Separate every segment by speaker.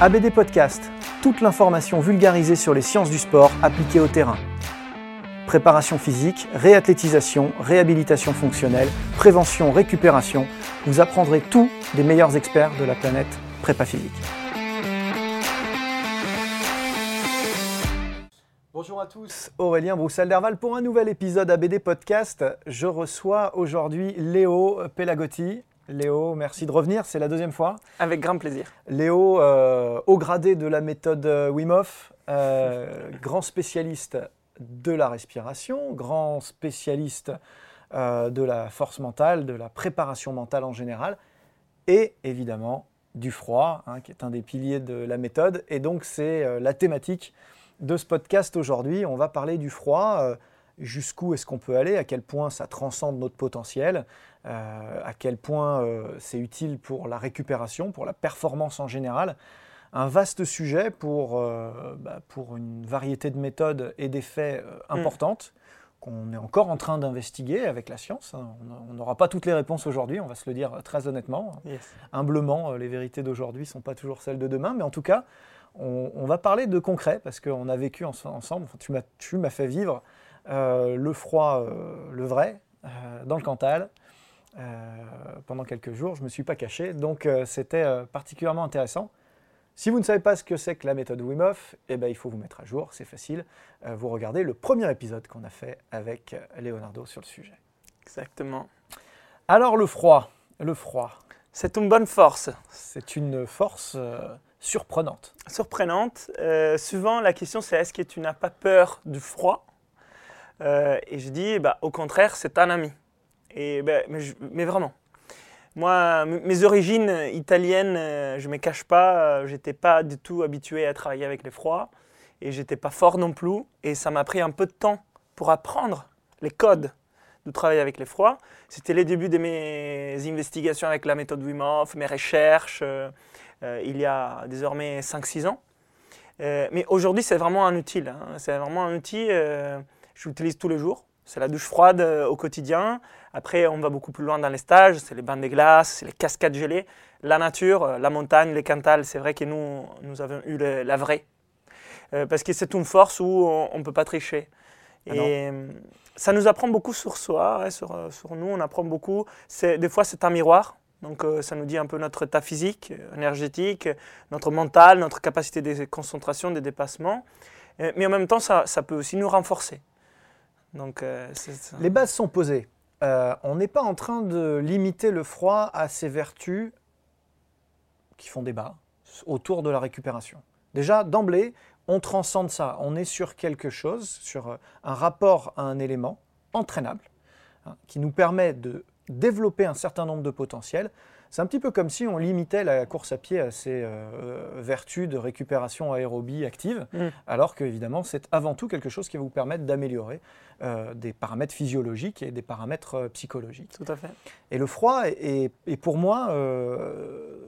Speaker 1: ABD Podcast, toute l'information vulgarisée sur les sciences du sport appliquées au terrain. Préparation physique, réathlétisation, réhabilitation fonctionnelle, prévention, récupération, vous apprendrez tout des meilleurs experts de la planète prépa physique. Bonjour à tous, Aurélien Broussel-Derval pour un nouvel épisode ABD Podcast. Je reçois aujourd'hui Léo Pelagotti. Léo, merci de revenir, c'est la deuxième fois.
Speaker 2: Avec grand plaisir.
Speaker 1: Léo, euh, au gradé de la méthode euh, Wim Hof, euh, grand spécialiste de la respiration, grand spécialiste euh, de la force mentale, de la préparation mentale en général, et évidemment du froid, hein, qui est un des piliers de la méthode. Et donc c'est la thématique de ce podcast aujourd'hui. On va parler du froid. Jusqu'où est-ce qu'on peut aller À quel point ça transcende notre potentiel euh, À quel point euh, c'est utile pour la récupération, pour la performance en général un vaste sujet pour, euh, bah, pour une variété de méthodes et d'effets euh, importantes qu'on est encore en train d'investiguer avec la science. hein. On n'aura pas toutes les réponses aujourd'hui, on va se le dire très honnêtement.
Speaker 2: Yes.
Speaker 1: Humblement, les vérités d'aujourd'hui ne sont pas toujours celles de demain, mais en tout cas, on, on va parler de concret parce qu'on a vécu en- ensemble, tu m'as- fait vivre le froid, le vrai, dans le Cantal. Euh, pendant quelques jours, je ne me suis pas caché, donc euh, c'était euh, particulièrement intéressant. Si vous ne savez pas ce que c'est que la méthode Wim Hof, eh ben, il faut vous mettre à jour, c'est facile. Euh, vous regardez le premier épisode qu'on a fait avec Leonardo sur le sujet.
Speaker 2: Exactement.
Speaker 1: Alors le froid, le froid,
Speaker 2: C'est une bonne force.
Speaker 1: c'est une force euh, surprenante.
Speaker 2: Surprenante. Euh, souvent, la question c'est est-ce que tu n'as pas peur du froid? Et je dis, bah, au contraire, c'est un ami. Bah, mais, vraiment. Moi, mes origines italiennes, euh, je ne me cache pas, je n'étais pas du tout habitué à travailler avec le froid. Et j'étais pas fort non plus. Et ça m'a pris un peu de temps pour apprendre les codes de travailler avec les froids. C'était les débuts de mes investigations avec la méthode Wim Hof, mes recherches, euh, euh, il y a désormais 5-6 ans. Euh, mais aujourd'hui, c'est vraiment un outil. hein. C'est vraiment un outil, euh, je l'utilise tous les jours. C'est la douche froide euh, au quotidien. Après, on va beaucoup plus loin dans les stages. C'est les bains de glace, c'est les cascades gelées. La nature, euh, la montagne, les cantales, c'est vrai que nous, nous avons eu le- la vraie. Euh, parce que c'est une force où on ne peut pas tricher.
Speaker 1: Ah.
Speaker 2: Et ça nous apprend beaucoup sur soi, ouais, sur, sur nous, on apprend beaucoup. Des fois, c'est un miroir. Donc, euh, ça nous dit un peu notre état physique, énergétique, notre mental, notre capacité de concentration, de dépassement. Euh, mais en même temps, ça, ça peut aussi nous renforcer. Euh.
Speaker 1: Les bases sont posées. Euh, on n'est pas en train de limiter le froid à ses vertus qui font débat autour de la récupération. Déjà, d'emblée, on transcende ça. On est sur quelque chose, sur euh, un rapport à un élément entraînable, hein, qui nous permet de développer un certain nombre de potentiels. C'est un petit peu comme si on limitait la course à pied à ses euh, vertus de récupération aérobie active,
Speaker 2: Mm.
Speaker 1: alors que évidemment c'est avant tout quelque chose qui va vous permettre d'améliorer euh, des paramètres physiologiques et des paramètres euh, psychologiques.
Speaker 2: Tout à fait.
Speaker 1: Et le froid est, est- est pour moi, euh,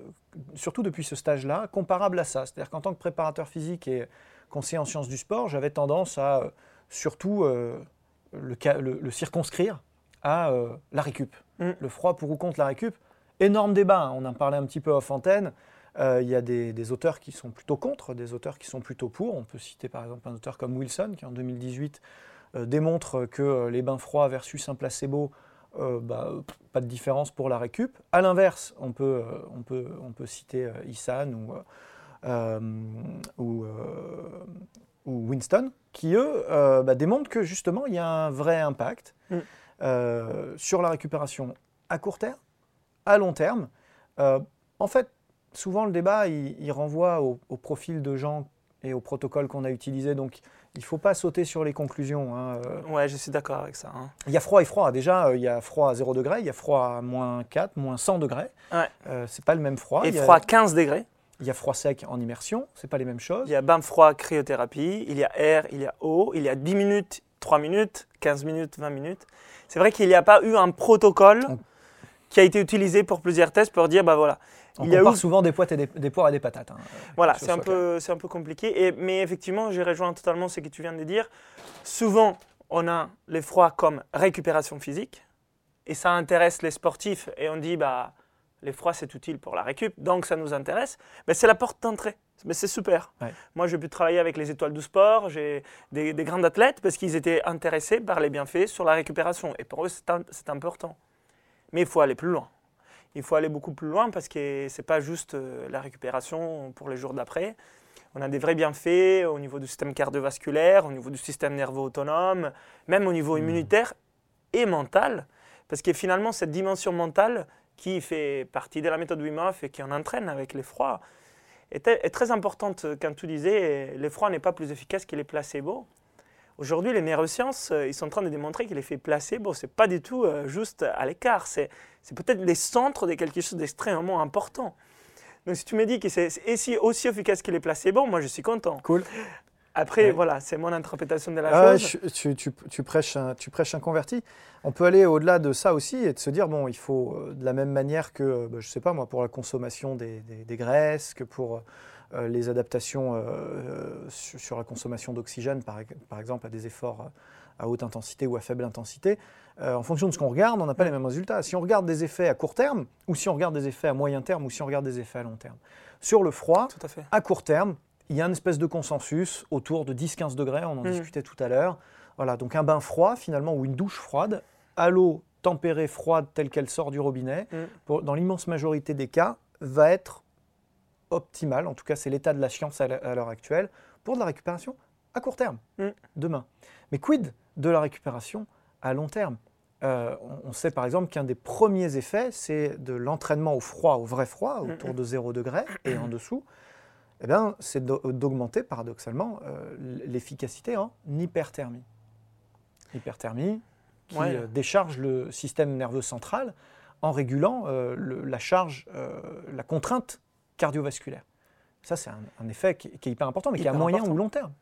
Speaker 1: surtout depuis ce stage-là, comparable à ça. C'est-à-dire qu'en tant que préparateur physique et conseiller en sciences du sport, j'avais tendance à euh, surtout euh, le, ca- le- le circonscrire à euh, la récup.
Speaker 2: Mm.
Speaker 1: Le froid pour ou contre la récup. Énorme débat, hein, on en parlait un petit peu off antenne. Euh, Il y a des, des auteurs qui sont plutôt contre, des auteurs qui sont plutôt pour. On peut citer par exemple un auteur comme Wilson qui en 2018 euh, démontre que les bains froids versus un placebo, euh, bah, pas de différence pour la récup. À l'inverse, on peut, on peut, on peut citer Isan ou, ou, ou Winston, qui eux bah, démontrent que justement il y a un vrai impact
Speaker 2: Mm.
Speaker 1: sur la récupération à court terme, à long terme. Euh, en fait, souvent le débat il, il renvoie au, au profil de gens et au protocole qu'on a utilisé, donc il ne faut pas sauter sur les conclusions. hein. Euh,
Speaker 2: Ouais, je suis d'accord avec ça. hein.
Speaker 1: il y a froid et froid. Déjà, euh, il y a froid à 0 degré, il y a froid à moins 4, moins 100 degrés.
Speaker 2: Ouais.
Speaker 1: Euh, c'est pas le même froid.
Speaker 2: Et
Speaker 1: il, y a,
Speaker 2: froid 15 degrés.
Speaker 1: il y a froid sec en immersion, c'est pas les mêmes choses.
Speaker 2: Il y a bain froid cryothérapie, il y a air, il y a eau, il y a 10 minutes, 3 minutes, 15 minutes, 20 minutes. C'est vrai qu'il n'y a pas eu un protocole
Speaker 1: On-
Speaker 2: qui a été utilisé pour plusieurs tests pour dire, bah voilà,
Speaker 1: On
Speaker 2: il y a eu-
Speaker 1: souvent des, poires et des, des poires et des patates. hein,
Speaker 2: Voilà,
Speaker 1: ce
Speaker 2: c'est un, peu, un peu compliqué. Et, mais effectivement, je rejoins totalement ce que tu viens de dire. Souvent, on a les froids comme récupération physique. Et ça intéresse les sportifs. Et on dit, bah, les froids, c'est utile pour la récup. Donc, ça nous intéresse. Mais c'est la porte d'entrée. Mais c'est super.
Speaker 1: Ouais.
Speaker 2: Moi, j'ai pu travailler avec les étoiles du sport. J'ai des, des grands athlètes parce qu'ils étaient intéressés par les bienfaits sur la récupération. Et pour eux, c'est important. Mais il faut aller plus loin. Il faut aller beaucoup plus loin parce que ce n'est pas juste euh, la récupération pour les jours d'après. On a des vrais bienfaits au niveau du système cardiovasculaire, au niveau du système nerveux autonome, même au niveau immunitaire et mental. Parce que finalement, cette dimension mentale qui fait partie de la méthode Wim Hof et qui en entraîne avec les froids est, est très importante. Quand tu disais les froids n'est pas plus efficace que les placebos. Aujourd'hui, les neurosciences, euh, ils sont en train de démontrer que l'effet placebo, ce n'est pas du tout euh, juste à l'écart. C'est peut-être les centres de quelque chose d'extrêmement important. Donc si tu me dis que c'est aussi, efficace que les placebos, moi je suis content.
Speaker 1: Cool.
Speaker 2: Après,
Speaker 1: Ouais.
Speaker 2: voilà, c'est mon interprétation de la
Speaker 1: Ah,
Speaker 2: chose.
Speaker 1: je- tu, tu- tu prêches un, tu prêches un converti. On peut aller au-delà de ça aussi et de se dire, bon, il faut euh, de la même manière que, bah, je sais pas moi, pour la consommation des, des- des graisses, que pour les adaptations euh, euh, sur, la consommation d'oxygène, par, par exemple, à des efforts euh, à haute intensité ou à faible intensité, euh, en fonction de ce qu'on regarde, on n'a pas les mêmes résultats. Si on regarde des effets à court terme, ou si on regarde des effets à moyen terme, ou si on regarde des effets à long terme. Sur le froid,
Speaker 2: Tout à fait.
Speaker 1: à court terme, il y a une espèce de consensus autour de 10-15 degrés, on en
Speaker 2: Mhm.
Speaker 1: discutait tout à l'heure. Voilà, donc un bain froid finalement, ou une douche froide, à l'eau tempérée froide telle qu'elle sort du robinet, pour- dans l'immense majorité des cas, va être optimal, en tout cas c'est l'état de la science à l'heure actuelle, pour de la récupération à court terme,
Speaker 2: Mhm.
Speaker 1: demain. Mais quid de la récupération à long terme? Euh, on, sait par exemple qu'un des premiers effets, c'est de l'entraînement au froid, au vrai froid, autour
Speaker 2: Mhm.
Speaker 1: de 0 degré et en dessous, eh bien, c'est d'au- d'augmenter paradoxalement euh, l'efficacité en hyperthermie. Hyperthermie qui
Speaker 2: Ouais.
Speaker 1: euh, décharge le système nerveux central en régulant le- la charge, la contrainte cardiovasculaire. Ça, c'est un, un effet qui, qui est hyper important, mais qui est à moyen
Speaker 2: important.
Speaker 1: ou long terme.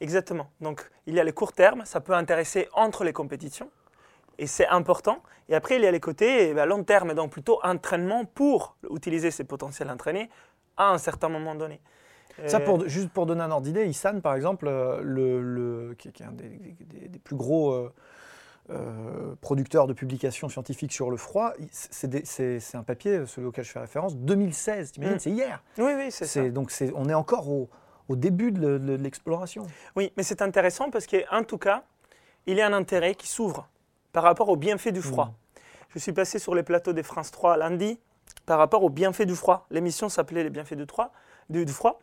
Speaker 2: Exactement. Donc, il y a les courts termes, ça peut intéresser entre les compétitions, et c'est important. Et après, il y a les côtés eh ben, long terme, donc plutôt entraînement pour utiliser ces potentiels entraînés à un certain moment donné.
Speaker 1: Ça,
Speaker 2: Euh,
Speaker 1: pour, juste pour donner un ordre d'idée, Issan, par exemple, euh, le, le- qui, qui est un des, des- des plus gros euh, euh, producteurs de publications scientifiques sur le froid, c'est un papier, celui auquel je fais référence, 2016, t'imagines,
Speaker 2: Mm.
Speaker 1: c'est hier.
Speaker 2: Oui, oui, c'est ça.
Speaker 1: Donc on est encore au, au début de, le- de l'exploration.
Speaker 2: Oui, mais c'est intéressant parce qu'en tout cas, il y a un intérêt qui s'ouvre par rapport aux bienfaits du froid.
Speaker 1: Mhm.
Speaker 2: Je suis passé sur les plateaux des France 3 lundi par rapport aux bienfaits du froid. L'émission s'appelait Les bienfaits du, 3, du, du froid.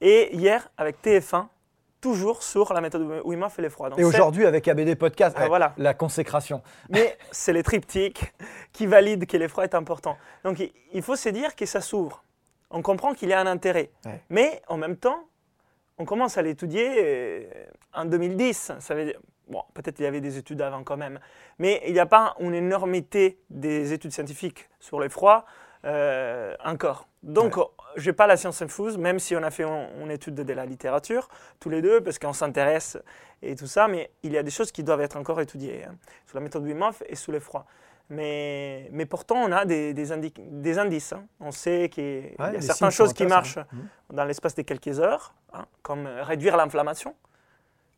Speaker 2: Et hier, avec TF1, toujours sur la méthode Wim Hof et les froids. Donc
Speaker 1: Et aujourd'hui, avec ABD Podcast,
Speaker 2: Ah,
Speaker 1: ouais,
Speaker 2: voilà.
Speaker 1: la consécration.
Speaker 2: Mais c'est les triptyques qui valident que l'effroi est important. Donc il- faut se dire que ça s'ouvre. On comprend qu'il y a un intérêt.
Speaker 1: Ouais.
Speaker 2: Mais en même temps, on commence à l'étudier euh, en 2010. Ça veut dire, bon, peut-être il y avait des études avant quand même. Mais il n'y a pas une énormité des études scientifiques sur l'effroi euh, encore. Donc, je n'ai pas la science infuse, même si on a fait une, étude de la littérature, tous les deux, parce qu'on s'intéresse et tout ça, mais il y a des choses qui doivent être encore étudiées, hein, sous la méthode Wim Hof et sous l'effroi. Mais, mais pourtant, on a des, des, indi- des indices. hein. On sait qu'il y a
Speaker 1: Ouais, les
Speaker 2: certaines choses qui marchent.
Speaker 1: Mhm.
Speaker 2: dans l'espace de quelques heures, hein, comme euh, réduire l'inflammation.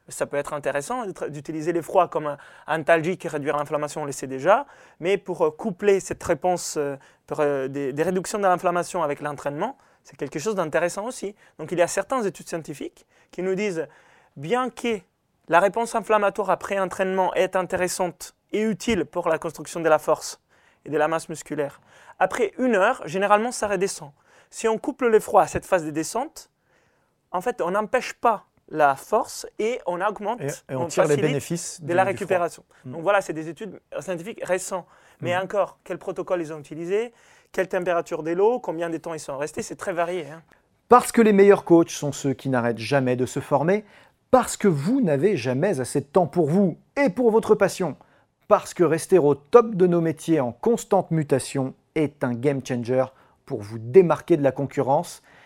Speaker 2: Ça peut être intéressant d'utiliser les froids comme un antalgique et réduire l'inflammation, on le sait déjà. Mais pour euh, coupler cette réponse euh, euh, des, réductions de l'inflammation avec l'entraînement, c'est quelque chose d'intéressant aussi. Donc il y a certaines études scientifiques qui nous disent, bien que la réponse inflammatoire après entraînement est intéressante et utile pour la construction de la force et de la masse musculaire, après une heure, généralement, ça redescend. Si on couple les froids à cette phase de descente, en fait, on n'empêche pas la force et on augmente
Speaker 1: et, on, tire les bénéfices
Speaker 2: de la récupération. Mm. Donc voilà, c'est des études scientifiques récentes. Mais mm. encore, quel protocole ils ont utilisé, quelle température de l'eau, combien de temps ils sont restés, c'est très varié. Hein.
Speaker 1: Parce que les meilleurs coachs sont ceux qui n'arrêtent jamais de se former, parce que vous n'avez jamais assez de temps pour vous et pour votre passion, parce que rester au top de nos métiers en constante mutation est un game changer pour vous démarquer de la concurrence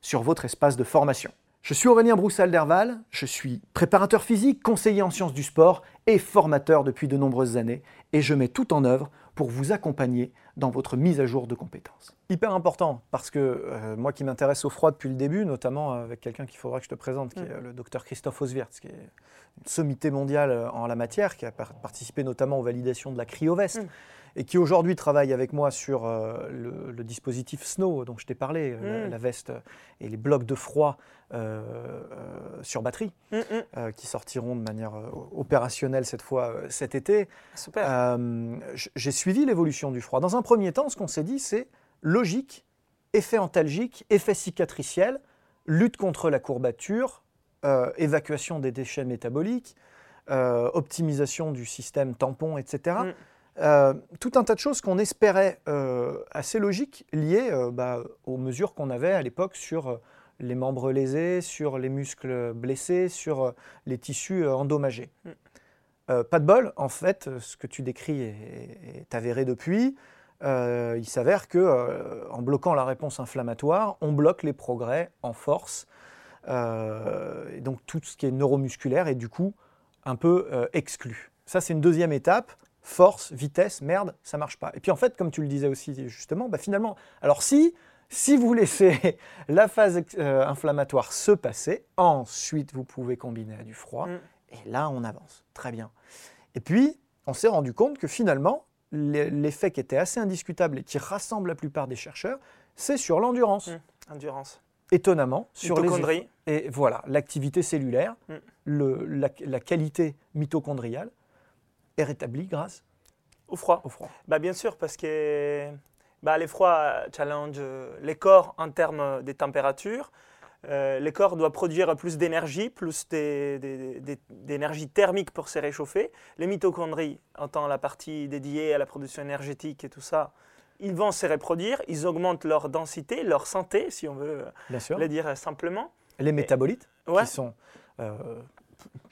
Speaker 1: sur votre espace de formation. Je suis Aurélien Broussal-Derval, je suis préparateur physique, conseiller en sciences du sport et formateur depuis de nombreuses années, et je mets tout en œuvre pour vous accompagner dans votre mise à jour de compétences. Hyper important, parce que euh, moi qui m'intéresse au froid depuis le début, notamment avec quelqu'un qu'il faudra que je te présente, qui est mm. le docteur Christophe Oswirth, qui est une sommité mondiale euh, en la matière, qui a participé notamment aux validations de la cryoveste. Mm et qui aujourd'hui travaille avec moi sur euh, le, dispositif Snow dont je t'ai parlé, euh, mm. la, veste et les blocs de froid euh, sur batterie, mm, mm. qui sortiront de manière opérationnelle cette fois cet été.
Speaker 2: Super.
Speaker 1: J'ai suivi l'évolution du froid. Dans un premier temps, ce qu'on s'est dit, c'est logique, effet antalgique, effet cicatriciel, lutte contre la courbature, évacuation des déchets métaboliques, optimisation du système tampon, etc. Euh, tout un tas de choses qu'on espérait euh, assez logiques liées euh, bah, aux mesures qu'on avait à l'époque sur les membres lésés, sur les muscles blessés, sur les tissus endommagés. Mm. pas de bol, en fait, ce que tu décris est, avéré depuis. il s'avère que en bloquant la réponse inflammatoire, on bloque les progrès en force. et donc tout ce qui est neuromusculaire est du coup un peu exclu. Ça, c'est une deuxième étape force, vitesse, merde, ça marche pas. Et puis en fait, comme tu le disais aussi justement, bah finalement, alors si, si vous laissez la phase euh, inflammatoire se passer, ensuite vous pouvez combiner à du froid, mm. et là on avance. Très bien. Et puis, on s'est rendu compte que finalement, l'effet qui était assez indiscutable et qui rassemble la plupart des chercheurs, c'est sur l'endurance.
Speaker 2: Mm. Endurance.
Speaker 1: Étonnamment,
Speaker 2: sur les
Speaker 1: et voilà l'activité cellulaire, mm. le, la, qualité mitochondriale est rétabli grâce
Speaker 2: au froid.
Speaker 1: Au froid.
Speaker 2: Bah, bien sûr, parce que bah, les froids challenge les corps en termes des températures. Euh, les corps doivent produire plus d'énergie, plus d'énergie thermique pour se réchauffer. Les mitochondries, en tant la partie dédiée à la production énergétique et tout ça, ils vont se reproduire, ils augmentent leur densité, leur santé, si on veut le dire simplement.
Speaker 1: Les métabolites, qui sont euh,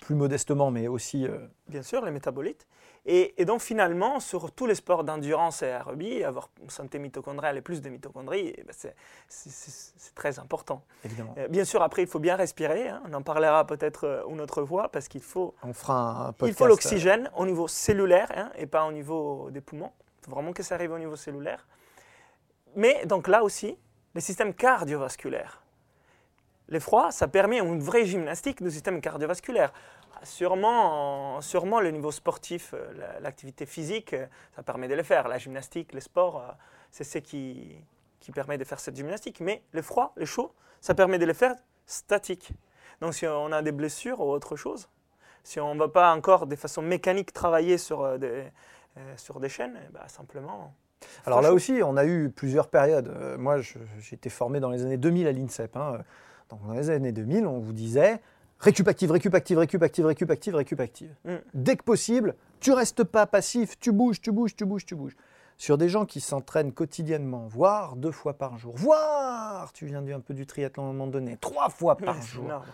Speaker 1: plus modestement, mais aussi... Euh,
Speaker 2: Bien sûr, les métabolites. Et, donc finalement, sur tous les sports d'endurance et aérobie, avoir une santé mitochondriale et plus de mitochondries, eh ben, c'est très important.
Speaker 1: Évidemment.
Speaker 2: Euh, bien sûr, après, il faut bien respirer. Hein. On en parlera peut-être euh, une autre fois parce qu'il faut,
Speaker 1: On fera
Speaker 2: il faut l'oxygène au niveau cellulaire hein, et pas au niveau des poumons. Il faut vraiment que ça arrive au niveau cellulaire. Mais donc là aussi, les systèmes cardiovasculaires les froids, ça permet une vraie gymnastique du système cardiovasculaire. Sûrement, sûrement le niveau sportif, euh, l'activité physique, euh, ça permet de le faire. La gymnastique, les sports, euh, c'est ce qui, qui permet de faire cette gymnastique. Mais le froid, le chaud, ça permet de le faire statique. Donc si on a des blessures ou autre chose, Si on ne va pas encore de façon mécanique travailler sur, des, euh, sur des chaînes, eh ben, simplement.
Speaker 1: Alors là aussi, on a eu plusieurs périodes. Euh, moi, j'ai été formé dans les années 2000 à l'INSEP. hein. Dans les années 2000, on vous disait récup active, récup active, récup active, récup active, récup active.
Speaker 2: Mm.
Speaker 1: Dès que possible, tu restes pas passif, tu bouges, tu bouges, tu bouges, tu bouges. Sur des gens qui s'entraînent quotidiennement, voire deux fois par jour, voire, tu viens un peu du triathlon à un moment donné, trois fois par
Speaker 2: Ouais, c'est
Speaker 1: jour.
Speaker 2: énorme.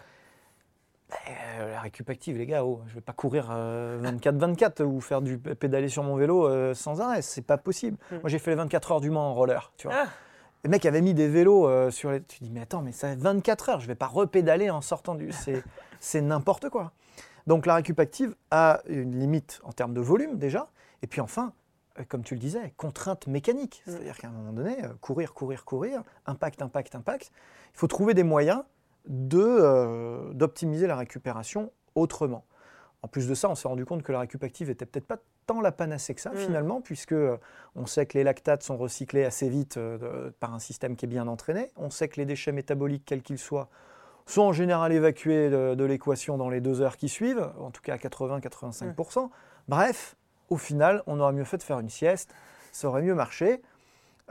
Speaker 1: Euh, la récup active, les gars, oh, je vais pas courir 24-24 ou faire du pédaler sur mon vélo euh, sans arrêt, c'est pas possible.
Speaker 2: Mm.
Speaker 1: Moi, j'ai fait les 24 heures du Mans en roller, tu vois.
Speaker 2: Ah,
Speaker 1: Les mecs avaient mis des vélos euh, sur les. Tu dis, mais attends, mais ça fait 24 heures, je vais pas repédaler en sortant du. C'est, n'importe quoi. Donc la récup active a une limite en termes de volume déjà. Et puis enfin, euh, comme tu le disais, contrainte mécanique.
Speaker 2: Mm.
Speaker 1: C'est-à-dire qu'à un moment donné, euh, courir, courir, courir, impact, impact, impact. Il faut trouver des moyens de, euh, d'optimiser la récupération autrement. En plus de ça, on s'est rendu compte que la récup active était peut-être pas tant la panacée que ça
Speaker 2: Mm.
Speaker 1: finalement, puisque euh, on sait que les lactates sont recyclés assez vite euh, par un système qui est bien entraîné. On sait que les déchets métaboliques, quels qu'ils soient, sont en général évacués de, de l'équation dans les deux heures qui suivent, en tout cas à 80-85%. Bref, au final, on aurait mieux fait de faire une sieste, ça aurait mieux marché.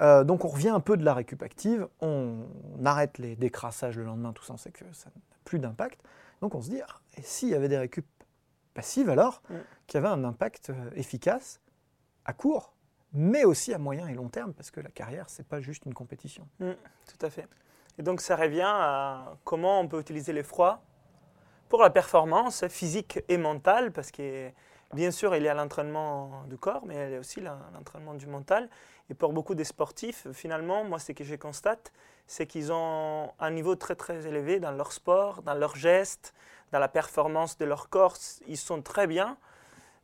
Speaker 1: Euh, donc on revient un peu de la récup active, on, on arrête les décrassages le lendemain, tout ça, on sait que ça n'a plus d'impact. Donc on se dit, ah, et s'il y avait des récup passives alors,
Speaker 2: Mm.
Speaker 1: qui avaient un impact euh, efficace à court, mais aussi à moyen et long terme, parce que la carrière, c'est pas juste une compétition.
Speaker 2: Tout à fait. Et donc ça revient à comment on peut utiliser l'effroi pour la performance physique et mentale, parce que bien sûr il y a l'entraînement du corps, mais il y a aussi l'en- l'entraînement du mental. Et pour beaucoup des sportifs, finalement, moi ce que je constate, c'est qu'ils ont un niveau très très élevé dans leur sport, dans leurs gestes, dans la performance de leur corps. Ils sont très bien.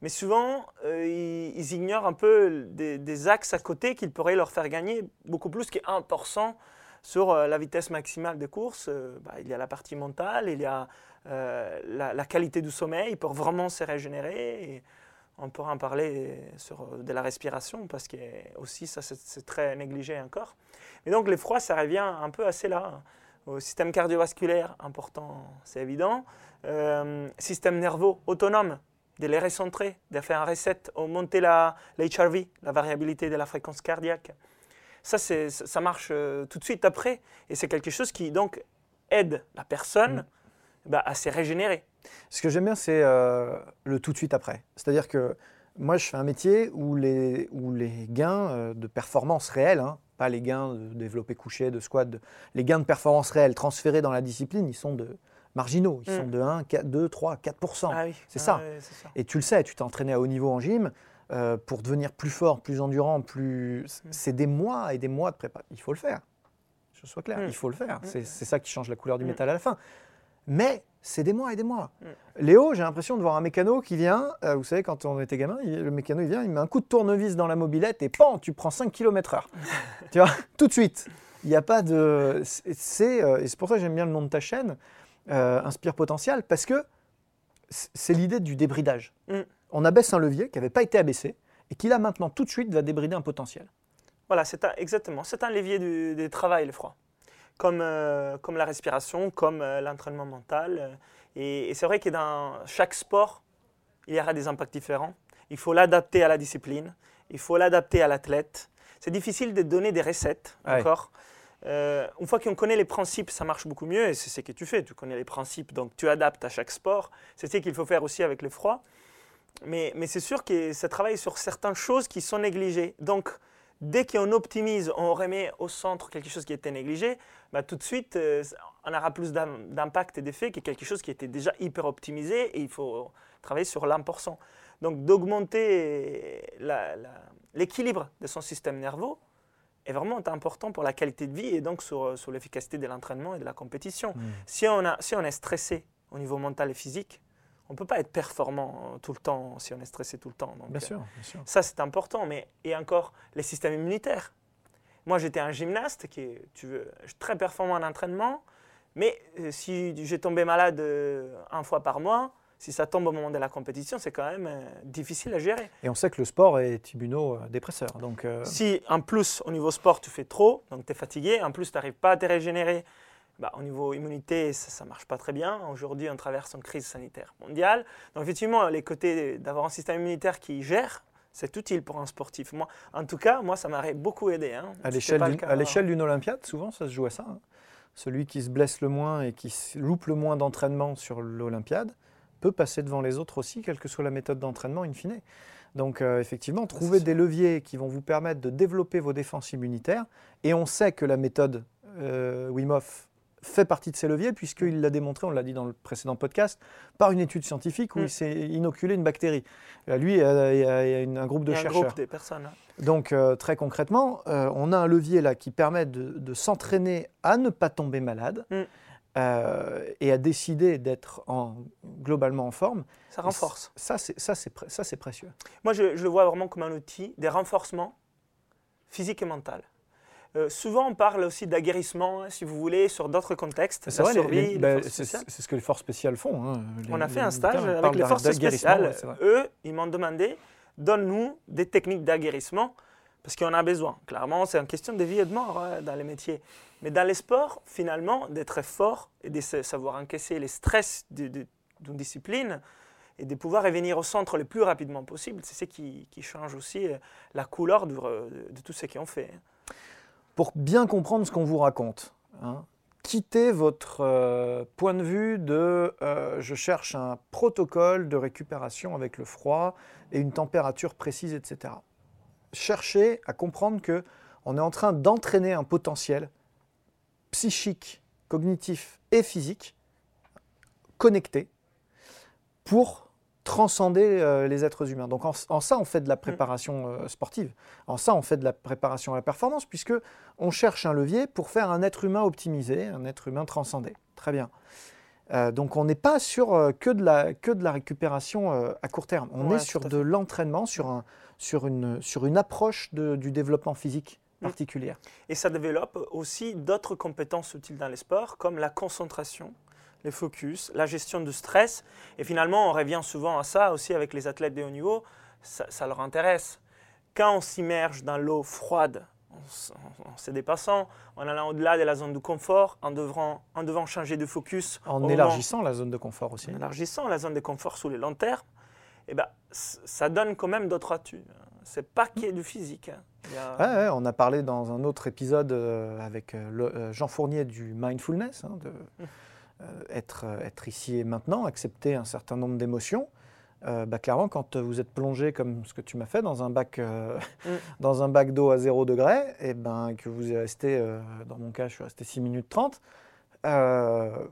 Speaker 2: Mais souvent, euh, ils, ignorent un peu des, axes à côté qui pourraient leur faire gagner beaucoup plus que 1% sur euh, la vitesse maximale des courses. Euh, bah, il y a la partie mentale, il y a la, qualité du sommeil pour vraiment se régénérer. On pourra en parler sur de la respiration parce que aussi ça c'est très négligé encore. Et donc l'effroi, ça revient un peu à cela. Au système cardiovasculaire, important, c'est évident. Euh, système nerveux autonome, de les recentrer, de faire un reset, augmenter la, la HRV, la variabilité de la fréquence cardiaque. Ça, ça marche euh, tout de suite après. Et c'est quelque chose qui donc aide la personne bah, à se régénérer.
Speaker 1: Ce que j'aime bien, c'est euh, le tout de suite après. C'est-à-dire que moi, je fais un métier où les, où les gains de performance réels, hein, pas les gains de développé couché, de squat, de- les gains de performance réels transférés dans la discipline, ils sont de marginaux. Ils
Speaker 2: Mm.
Speaker 1: sont de 1, 4, 2, 3, 4
Speaker 2: Ah oui,
Speaker 1: c'est
Speaker 2: ah
Speaker 1: ça.
Speaker 2: c'est ça.
Speaker 1: Et tu le sais, tu t'es entraîné à haut niveau en gym. euh, pour devenir plus fort, plus endurant, plus.
Speaker 2: Mm.
Speaker 1: C'est des mois et des mois de prépa. Il faut le faire. Je sois clair,
Speaker 2: Mm.
Speaker 1: il faut le faire.
Speaker 2: Mm.
Speaker 1: C'est c'est ça qui change la couleur du
Speaker 2: Mm.
Speaker 1: métal à la fin. Mais c'est des mois et des mois.
Speaker 2: Mm.
Speaker 1: Léo, j'ai l'impression de voir un mécano qui vient. euh, vous savez, quand on était gamin, il- le mécano, il vient, il met un coup de tournevis dans la mobilette et pan, tu prends 5 km/h. tu vois, tout de suite. Il n'y a pas de. c'est- euh, et c'est pour ça que j'aime bien le nom de ta chaîne, euh, Inspire Potentiel, parce que c'est l'idée du débridage.
Speaker 2: Mm.
Speaker 1: On abaisse un levier qui n'avait pas été abaissé et qui là maintenant tout de suite va débrider un potentiel.
Speaker 2: Voilà, c'est un- exactement. C'est un levier du, du travail, le froid. Comme, euh, comme la respiration, comme euh, l'entraînement mental. euh, et et c'est vrai que dans chaque sport, il y aura des impacts différents. Il faut l'adapter à la discipline. Il faut l'adapter à l'athlète. C'est difficile de donner des recettes
Speaker 1: Ouais.
Speaker 2: encore. Euh, une fois qu'on connaît les principes, ça marche beaucoup mieux et c'est ce que tu fais. Tu connais les principes, donc tu adaptes à chaque sport. C'est ce qu'il faut faire aussi avec le froid. Mais, mais c'est sûr que ça travaille sur certaines choses qui sont négligées. Donc, dès qu'on optimise, on remet au centre quelque chose qui était négligé, bah, tout de suite, euh, on aura plus d'im- d'impact et d'effet que quelque chose qui était déjà hyper optimisé et il faut travailler sur l'1%. Donc, d'augmenter l'équilibre de son système nerveux est vraiment important pour la qualité de vie et donc sur, sur l'efficacité de l'entraînement et de la compétition. Si, on a, si on est stressé au niveau mental et physique, on ne peut pas être performant euh, tout le temps si on est stressé tout le temps. Donc,
Speaker 1: Bien
Speaker 2: euh,
Speaker 1: sûr, bien sûr.
Speaker 2: ça, c'est important. Mais, et encore, les systèmes immunitaires. Moi, j'étais un gymnaste qui est tu veux, très performant en entraînement. Mais euh, si j'ai tombé malade euh, un fois par mois, si ça tombe au moment de la compétition, c'est quand même euh, difficile à gérer.
Speaker 1: Et on sait que le sport est immunodépresseur. Donc,
Speaker 2: Si en plus, au niveau sport, tu fais trop, donc tu es fatigué, en plus, tu n'arrives pas à te régénérer, bah, au niveau immunité, ça ne marche pas très bien. Aujourd'hui, on traverse une crise sanitaire mondiale. Donc effectivement, les côtés d'avoir un système immunitaire qui gère, c'est utile pour un sportif. Moi, en tout cas, moi, ça m'aurait beaucoup aidé. Hein.
Speaker 1: À l'échelle d'une Olympiade, souvent, ça se joue à ça. Hein. Celui qui se blesse le moins et qui loupe le moins d'entraînement sur l'Olympiade peut passer devant les autres aussi, quelle que soit la méthode d'entraînement in fine. Donc euh, effectivement, trouver des leviers qui vont vous permettre de développer vos défenses immunitaires. Et on sait que la méthode euh, Wim Hof fait partie de ces leviers, puisqu'il l'a démontré, on l'a dit dans le précédent podcast, par une étude scientifique où mm. il s'est inoculé une bactérie. Euh, lui, il y a, un groupe de chercheurs. Un groupe
Speaker 2: des personnes. Hein.
Speaker 1: Donc, euh, très concrètement, euh, on a un levier là qui permet de, s'entraîner à ne pas tomber malade. Mm. et à décider d'être globalement en forme.
Speaker 2: Ça renforce.
Speaker 1: Ça, c'est précieux.
Speaker 2: Moi, je, je, le vois vraiment comme un outil des renforcements physiques et mentaux. Euh, souvent, on parle aussi d'aguerrissement, hein, si vous voulez, sur d'autres contextes.
Speaker 1: C'est ben, c'est ce que les forces spéciales font. Hein,
Speaker 2: on a fait un stage avec les forces spéciales. Eux, ils m'ont demandé, donne-nous des techniques d'aguerrissement, parce qu'on a besoin. Clairement, c'est une question de vie et de mort hein, dans les métiers. Mais dans les sports, finalement, d'être fort et de savoir encaisser les stress d'une discipline, et de pouvoir revenir au centre le plus rapidement possible, c'est ce qui, change aussi euh, la couleur de, de tout ce qu'on fait
Speaker 1: pour bien comprendre ce qu'on vous raconte. Hein. Quittez votre euh, point de vue de euh, je cherche un protocole de récupération avec le froid et une température précise, etc. Cherchez à comprendre que on est en train d'entraîner un potentiel psychique, cognitif et physique connecté pour transcender euh, les êtres humains. Donc en, ça, on fait de la mm. préparation euh, sportive. En ça, on fait de la préparation à la performance, puisque on cherche un levier pour faire un être humain optimisé, un être humain transcendé. Très bien. Euh, donc on n'est pas sur que, de la, que de la récupération à court terme. On est sur de l'entraînement, sur, un, sur, une, sur une approche du développement physique mm. particulière.
Speaker 2: Et ça développe aussi d'autres compétences utiles dans les sports, comme la concentration, les focus, la gestion du stress. Et finalement, on revient souvent à ça aussi avec les athlètes de haut niveau, ça, leur intéresse. Quand on s'immerge dans l'eau froide, en, se dépassant, en allant au-delà de la zone de confort, en devant, en devant changer de focus.
Speaker 1: En élargissant la zone de confort aussi.
Speaker 2: En élargissant la zone de confort sous les longs termes, eh ben, ça donne quand même d'autres atouts. C'est pas qu'il y ait du physique.
Speaker 1: Hein. on a parlé dans un autre épisode euh, avec euh, euh, Jean Fournier du mindfulness, hein, de, mmh. Être, euh, être ici et maintenant, accepter un certain nombre d'émotions. Euh, bah, clairement, quand vous êtes plongé comme ce que tu m'as fait dans un bac, mm. dans un bac d'eau à 0 degré, et ben, que vous êtes resté, dans mon cas, je suis resté 6 minutes 30,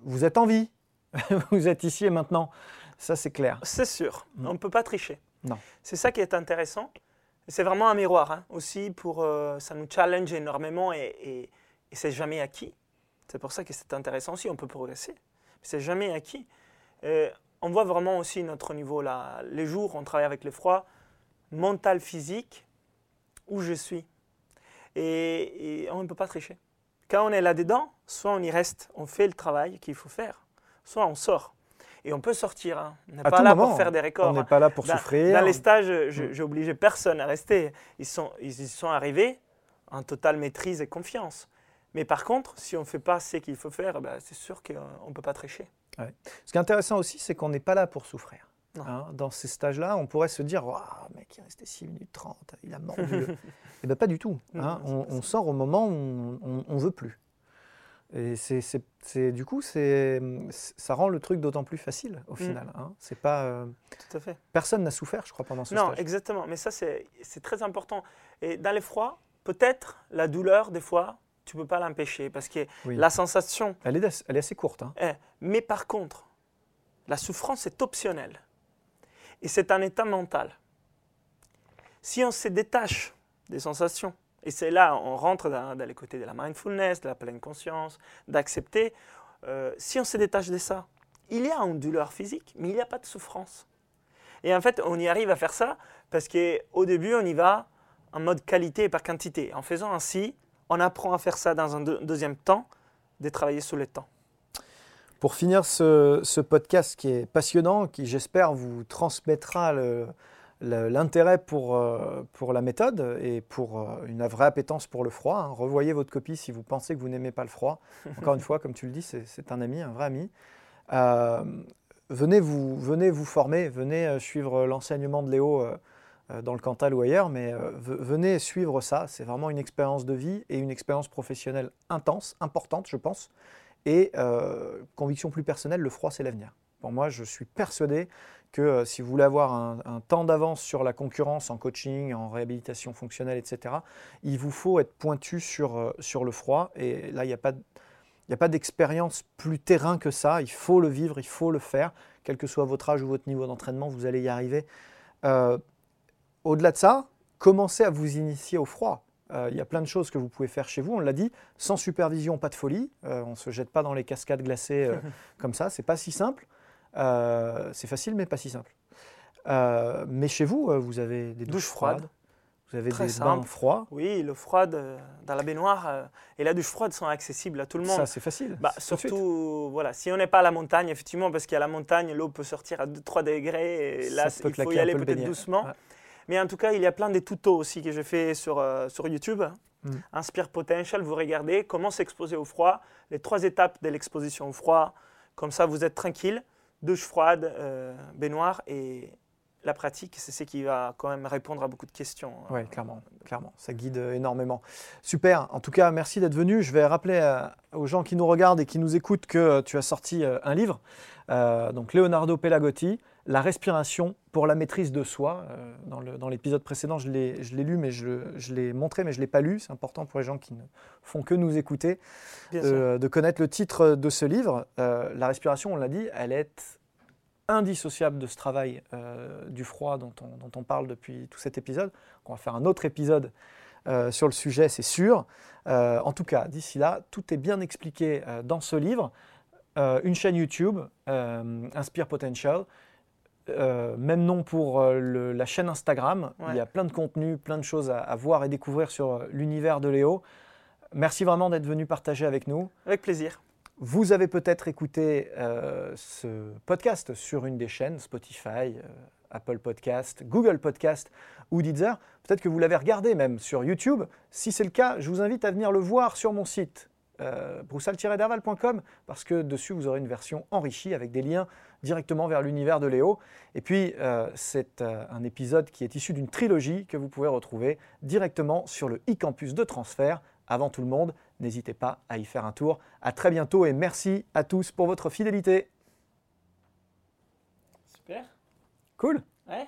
Speaker 1: vous êtes en vie. vous êtes ici et maintenant. Ça, c'est clair.
Speaker 2: C'est sûr. Mm. On ne peut pas tricher.
Speaker 1: Non.
Speaker 2: C'est ça qui est intéressant. C'est vraiment un miroir hein, aussi pour. ça nous challenge énormément et, et, et c'est jamais acquis. C'est pour ça que c'est intéressant aussi, on peut progresser. C'est jamais acquis. on voit vraiment aussi notre niveau là. Les jours, on travaille avec le froid, mental, physique, où je suis. Et, on ne peut pas tricher. Quand on est là-dedans, soit on y reste, on fait le travail qu'il faut faire, soit on sort. Et on peut sortir. Hein. On n'est pas là pour faire des records.
Speaker 1: On n'est pas là pour souffrir.
Speaker 2: Dans les stages, mm. j'ai obligé personne à rester. Ils sont, ils sont arrivés en totale maîtrise et confiance. Mais par contre, si on ne fait pas ce qu'il faut faire, bah, c'est sûr qu'on ne peut pas tricher.
Speaker 1: Ce qui est intéressant aussi, c'est qu'on n'est pas là pour souffrir. Hein. dans ces stages-là, on pourrait se dire Waouh, mec, il est resté 6 minutes 30, il a mordu. Eh bien, pas du tout. Hein. on, sort au moment où on ne veut plus. Et c'est, du coup, ça rend le truc d'autant plus facile au mm. final. Hein. C'est pas, euh,
Speaker 2: Tout à fait.
Speaker 1: Personne n'a souffert, je crois, pendant ce
Speaker 2: non,
Speaker 1: stage.
Speaker 2: Non, exactement. Mais ça, c'est, très important. Et dans les froids, peut-être la douleur, des fois, tu ne peux pas l'empêcher parce que la sensation.
Speaker 1: Elle est, elle est assez courte. Hein.
Speaker 2: Mais par contre, la souffrance est optionnelle. Et c'est un état mental. Si on se détache des sensations, et c'est là on rentre dans, les côtés de la mindfulness, de la pleine conscience, d'accepter, euh, si on se détache de ça, il y a une douleur physique, mais il n'y a pas de souffrance. Et en fait, on y arrive à faire ça parce qu'au début, on y va en mode qualité et par quantité. En faisant ainsi, on apprend à faire ça dans un deuxième temps, de travailler sur le temps.
Speaker 1: Pour finir ce, podcast qui est passionnant, qui j'espère vous transmettra l'intérêt pour, euh, pour la méthode et pour euh, une vraie appétence pour le froid. hein. Revoyez votre copie si vous pensez que vous n'aimez pas le froid. Encore une fois, comme tu le dis, c'est un ami, un vrai ami. Euh, venez, vous, venez vous former, venez suivre l'enseignement de Léo dans le Cantal ou ailleurs, mais euh, ve- venez suivre ça. C'est vraiment une expérience de vie et une expérience professionnelle intense, importante, je pense. Et euh, conviction plus personnelle, le froid, c'est l'avenir. Pour moi, je suis persuadé que euh, si vous voulez avoir un, temps d'avance sur la concurrence en coaching, en réhabilitation fonctionnelle, etc., il vous faut être pointu sur, euh, sur le froid. Et là, il n'y a pas, il n'y a pas d'expérience plus terrain que ça. Il faut le vivre, il faut le faire. Quel que soit votre âge ou votre niveau d'entraînement, vous allez y arriver. Euh, Au-delà de ça, commencez à vous initier au froid. Euh, Il y a plein de choses que vous pouvez faire chez vous, on l'a dit, sans supervision, pas de folie. Euh, on ne se jette pas dans les cascades glacées euh, comme ça, c'est pas si simple. C'est facile, mais pas si simple. Mais chez vous, vous avez des douches
Speaker 2: Douche froide.
Speaker 1: froides, vous avez
Speaker 2: Très
Speaker 1: des bains
Speaker 2: simple.
Speaker 1: froids.
Speaker 2: Oui, l'eau froide euh, dans la baignoire euh, et la douche froide sont accessibles à tout le monde.
Speaker 1: Ça, c'est facile.
Speaker 2: Bah, surtout, voilà, si on n'est pas à la montagne, effectivement, parce qu'à la montagne, l'eau peut sortir à 2-3 degrés, et là,
Speaker 1: Ça peut
Speaker 2: il faut y aller
Speaker 1: le
Speaker 2: peut-être doucement.
Speaker 1: Ouais.
Speaker 2: Mais en tout cas, il y a plein de tutos aussi que j'ai fait sur, euh, sur YouTube.
Speaker 1: Mm.
Speaker 2: Inspire Potential, vous regardez comment s'exposer au froid, les trois étapes de l'exposition au froid. Comme ça, vous êtes tranquille. Douche froide, euh, baignoire et la pratique, c'est ce qui va quand même répondre à beaucoup de questions. hein.
Speaker 1: Oui, clairement, clairement, ça guide euh, énormément. Super, en tout cas, merci d'être venu. Je vais rappeler euh, aux gens qui nous regardent et qui nous écoutent que euh, tu as sorti euh, un livre, euh, donc Leonardo Pelagotti, La respiration pour la maîtrise de soi. Euh, dans l'épisode précédent, je l'ai lu, mais je, je l'ai montré, mais je ne l'ai pas lu. C'est important pour les gens qui ne font que nous écouter euh, de connaître le titre de ce livre. Euh, la respiration, on l'a dit, elle est indissociable de ce travail euh, du froid dont on, dont on parle depuis tout cet épisode. On va faire un autre épisode euh, sur le sujet, c'est sûr. Euh, en tout cas, d'ici là, tout est bien expliqué euh, dans ce livre. Une chaîne YouTube, Inspire Potential. Euh, même nom pour euh, le- la chaîne Instagram.
Speaker 2: Ouais.
Speaker 1: Il y a plein de contenus, plein de choses à, à voir et découvrir sur euh, l'univers de Léo. Merci vraiment d'être venu partager avec nous.
Speaker 2: Avec plaisir.
Speaker 1: Vous avez peut-être écouté euh, ce podcast sur une des chaînes, Spotify, Apple Podcast, Google Podcast ou Deezer. Peut-être que vous l'avez regardé même sur YouTube. Si c'est le cas, je vous invite à venir le voir sur mon site, broussal-derval.com, parce que dessus, vous aurez une version enrichie avec des liens directement vers l'univers de Léo. Et puis, euh, c'est euh, un épisode qui est issu d'une trilogie que vous pouvez retrouver directement sur le e-campus de transfert. Avant tout le monde, n'hésitez pas à y faire un tour. À très bientôt et merci à tous pour votre fidélité.
Speaker 2: Super.
Speaker 1: Cool
Speaker 2: Ouais.